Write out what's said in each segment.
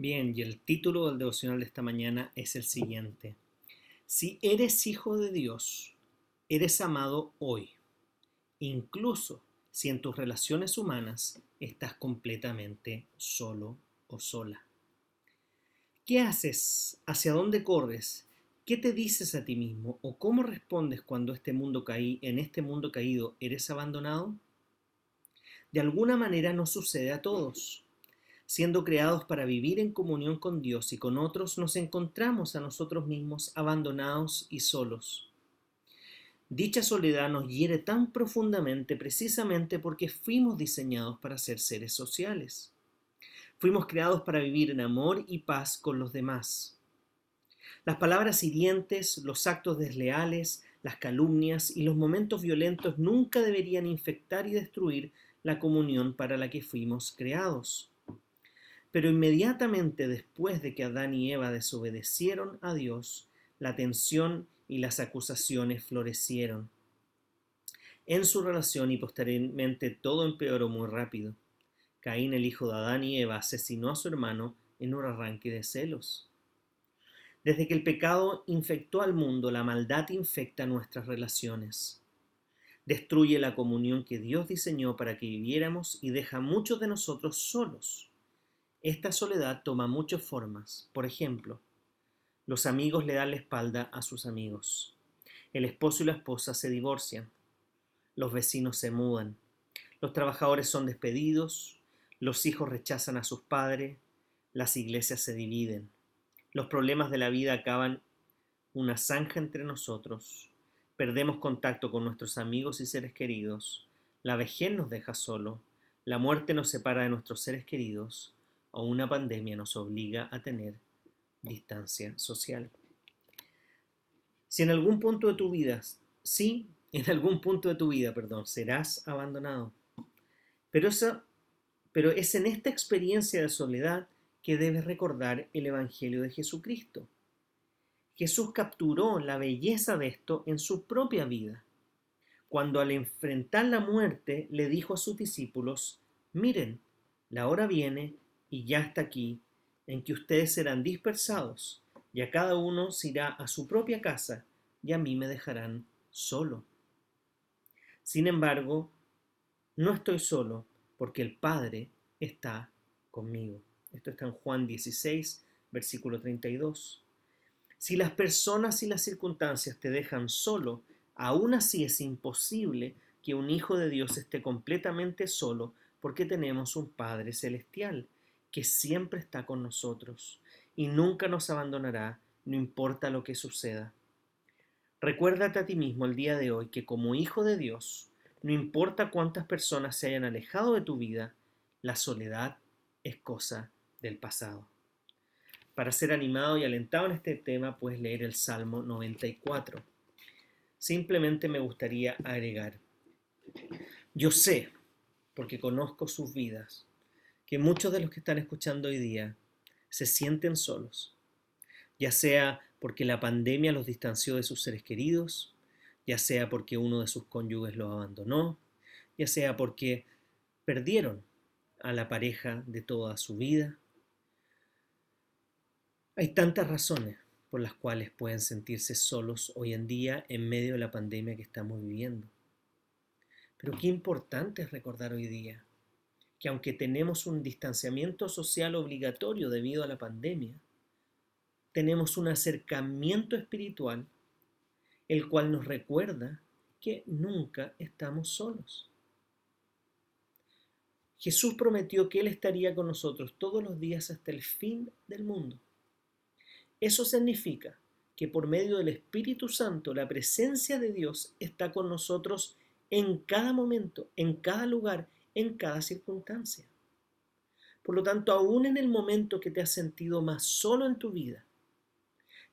Bien, y el título del devocional de esta mañana es el siguiente. Si eres hijo de Dios, eres amado hoy, incluso si en tus relaciones humanas estás completamente solo o sola. ¿Qué haces? ¿Hacia dónde corres? ¿Qué te dices a ti mismo o cómo respondes cuando este mundo caí, en este mundo caído eres abandonado? De alguna manera no sucede a todos siendo creados para vivir en comunión con Dios y con otros, nos encontramos a nosotros mismos abandonados y solos. Dicha soledad nos hiere tan profundamente precisamente porque fuimos diseñados para ser seres sociales. Fuimos creados para vivir en amor y paz con los demás. Las palabras hirientes, los actos desleales, las calumnias y los momentos violentos nunca deberían infectar y destruir la comunión para la que fuimos creados. Pero inmediatamente después de que Adán y Eva desobedecieron a Dios, la tensión y las acusaciones florecieron. En su relación y posteriormente todo empeoró muy rápido. Caín, el hijo de Adán y Eva, asesinó a su hermano en un arranque de celos. Desde que el pecado infectó al mundo, la maldad infecta nuestras relaciones. Destruye la comunión que Dios diseñó para que viviéramos y deja muchos de nosotros solos. Esta soledad toma muchas formas. Por ejemplo, los amigos le dan la espalda a sus amigos. El esposo y la esposa se divorcian. Los vecinos se mudan. Los trabajadores son despedidos. Los hijos rechazan a sus padres. Las iglesias se dividen. Los problemas de la vida acaban una zanja entre nosotros. Perdemos contacto con nuestros amigos y seres queridos. La vejez nos deja solo. La muerte nos separa de nuestros seres queridos o una pandemia nos obliga a tener distancia social. Si en algún punto de tu vida, sí, en algún punto de tu vida, perdón, serás abandonado. Pero, pero es en esta experiencia de soledad que debes recordar el Evangelio de Jesucristo. Jesús capturó la belleza de esto en su propia vida, cuando al enfrentar la muerte le dijo a sus discípulos, miren, la hora viene y ya está aquí, en que ustedes serán dispersados, y a cada uno se irá a su propia casa, y a mí me dejarán solo. Sin embargo, no estoy solo, porque el Padre está conmigo. Esto está en Juan 16, versículo 32. Si las personas y las circunstancias te dejan solo, aún así es imposible que un hijo de Dios esté completamente solo porque tenemos un Padre celestial que siempre está con nosotros y nunca nos abandonará, no importa lo que suceda. Recuérdate a ti mismo el día de hoy que como hijo de Dios, no importa cuántas personas se hayan alejado de tu vida, la soledad es cosa del pasado. Para ser animado y alentado en este tema, puedes leer el Salmo 94. Simplemente me gustaría agregar, yo sé, porque conozco sus vidas, que muchos de los que están escuchando hoy día se sienten solos, ya sea porque la pandemia los distanció de sus seres queridos, ya sea porque uno de sus cónyuges los abandonó, ya sea porque perdieron a la pareja de toda su vida. Hay tantas razones por las cuales pueden sentirse solos hoy en día en medio de la pandemia que estamos viviendo. Pero qué importante es recordar hoy día que aunque tenemos un distanciamiento social obligatorio debido a la pandemia, tenemos un acercamiento espiritual, el cual nos recuerda que nunca estamos solos. Jesús prometió que Él estaría con nosotros todos los días hasta el fin del mundo. Eso significa que por medio del Espíritu Santo la presencia de Dios está con nosotros en cada momento, en cada lugar, en cada circunstancia. Por lo tanto, aún en el momento que te has sentido más solo en tu vida,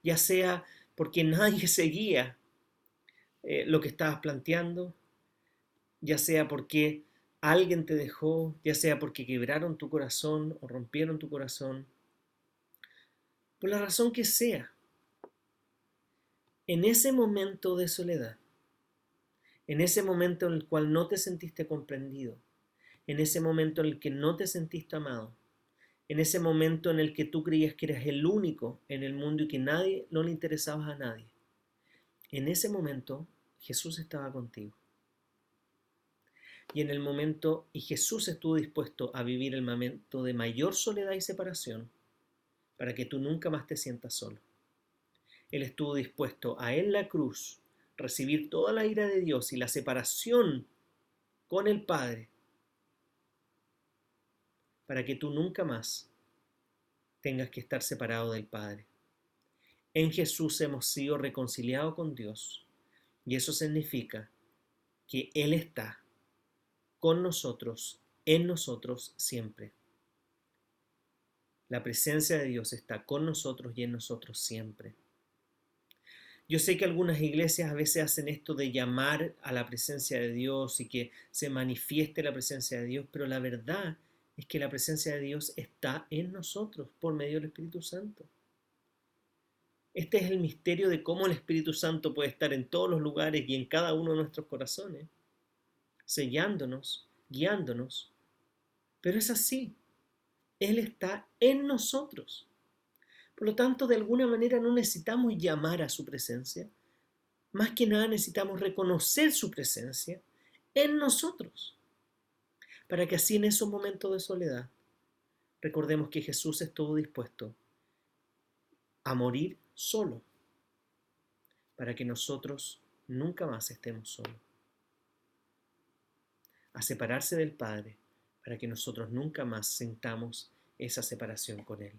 ya sea porque nadie seguía eh, lo que estabas planteando, ya sea porque alguien te dejó, ya sea porque quebraron tu corazón o rompieron tu corazón, por la razón que sea, en ese momento de soledad, en ese momento en el cual no te sentiste comprendido, en ese momento en el que no te sentiste amado, en ese momento en el que tú creías que eras el único en el mundo y que nadie no le interesabas a nadie. En ese momento Jesús estaba contigo. Y en el momento, y Jesús estuvo dispuesto a vivir el momento de mayor soledad y separación para que tú nunca más te sientas solo. Él estuvo dispuesto a en la cruz recibir toda la ira de Dios y la separación con el Padre para que tú nunca más tengas que estar separado del Padre. En Jesús hemos sido reconciliados con Dios y eso significa que Él está con nosotros, en nosotros siempre. La presencia de Dios está con nosotros y en nosotros siempre. Yo sé que algunas iglesias a veces hacen esto de llamar a la presencia de Dios y que se manifieste la presencia de Dios, pero la verdad es que la presencia de Dios está en nosotros por medio del Espíritu Santo. Este es el misterio de cómo el Espíritu Santo puede estar en todos los lugares y en cada uno de nuestros corazones, sellándonos, guiándonos. Pero es así. Él está en nosotros. Por lo tanto, de alguna manera no necesitamos llamar a su presencia. Más que nada necesitamos reconocer su presencia en nosotros para que así en esos momentos de soledad recordemos que Jesús estuvo dispuesto a morir solo, para que nosotros nunca más estemos solos, a separarse del Padre, para que nosotros nunca más sintamos esa separación con Él.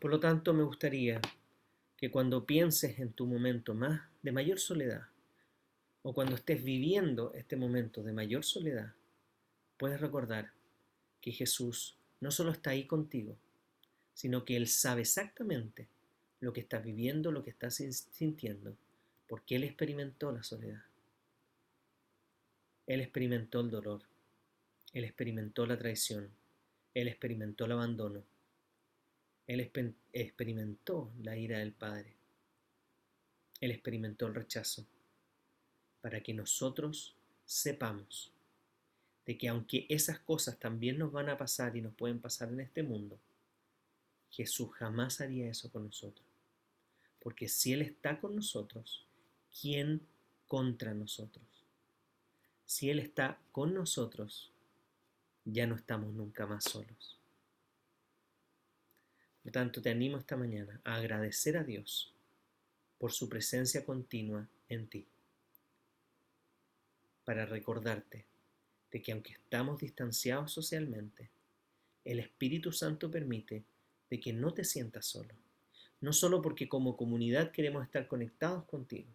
Por lo tanto, me gustaría que cuando pienses en tu momento más de mayor soledad, o cuando estés viviendo este momento de mayor soledad, puedes recordar que Jesús no solo está ahí contigo, sino que Él sabe exactamente lo que estás viviendo, lo que estás sintiendo, porque Él experimentó la soledad. Él experimentó el dolor, Él experimentó la traición, Él experimentó el abandono, Él experimentó la ira del Padre, Él experimentó el rechazo para que nosotros sepamos de que aunque esas cosas también nos van a pasar y nos pueden pasar en este mundo, Jesús jamás haría eso con nosotros. Porque si Él está con nosotros, ¿quién contra nosotros? Si Él está con nosotros, ya no estamos nunca más solos. Por tanto, te animo esta mañana a agradecer a Dios por su presencia continua en ti para recordarte de que aunque estamos distanciados socialmente, el Espíritu Santo permite de que no te sientas solo, no solo porque como comunidad queremos estar conectados contigo.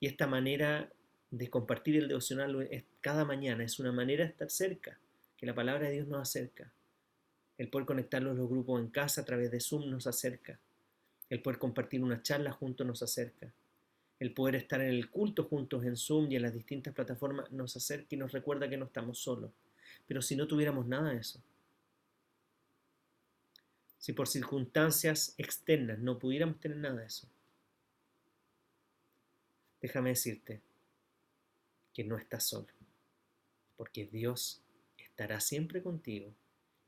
Y esta manera de compartir el devocional cada mañana es una manera de estar cerca, que la palabra de Dios nos acerca. El poder conectarlos los grupos en casa a través de Zoom nos acerca. El poder compartir una charla juntos nos acerca el poder estar en el culto juntos en Zoom y en las distintas plataformas nos acerca y nos recuerda que no estamos solos. Pero si no tuviéramos nada de eso, si por circunstancias externas no pudiéramos tener nada de eso, déjame decirte que no estás solo, porque Dios estará siempre contigo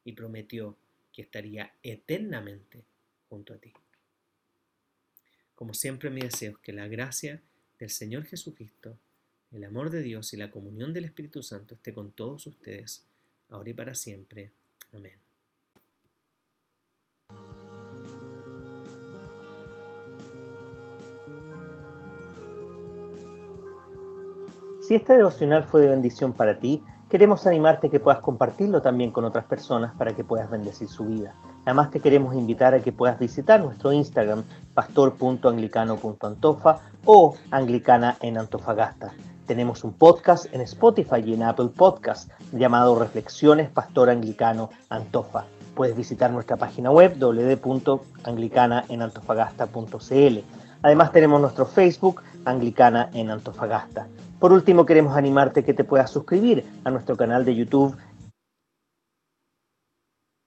y prometió que estaría eternamente junto a ti. Como siempre mi deseo es que la gracia del Señor Jesucristo, el amor de Dios y la comunión del Espíritu Santo esté con todos ustedes, ahora y para siempre. Amén. Si este devocional fue de bendición para ti, queremos animarte que puedas compartirlo también con otras personas para que puedas bendecir su vida. Además te queremos invitar a que puedas visitar nuestro Instagram pastor.anglicano.antofa o anglicana en Antofagasta. Tenemos un podcast en Spotify y en Apple Podcast llamado Reflexiones Pastor Anglicano Antofa. Puedes visitar nuestra página web www.anglicanaenantofagasta.cl. Además tenemos nuestro Facebook Anglicana en Antofagasta. Por último, queremos animarte que te puedas suscribir a nuestro canal de YouTube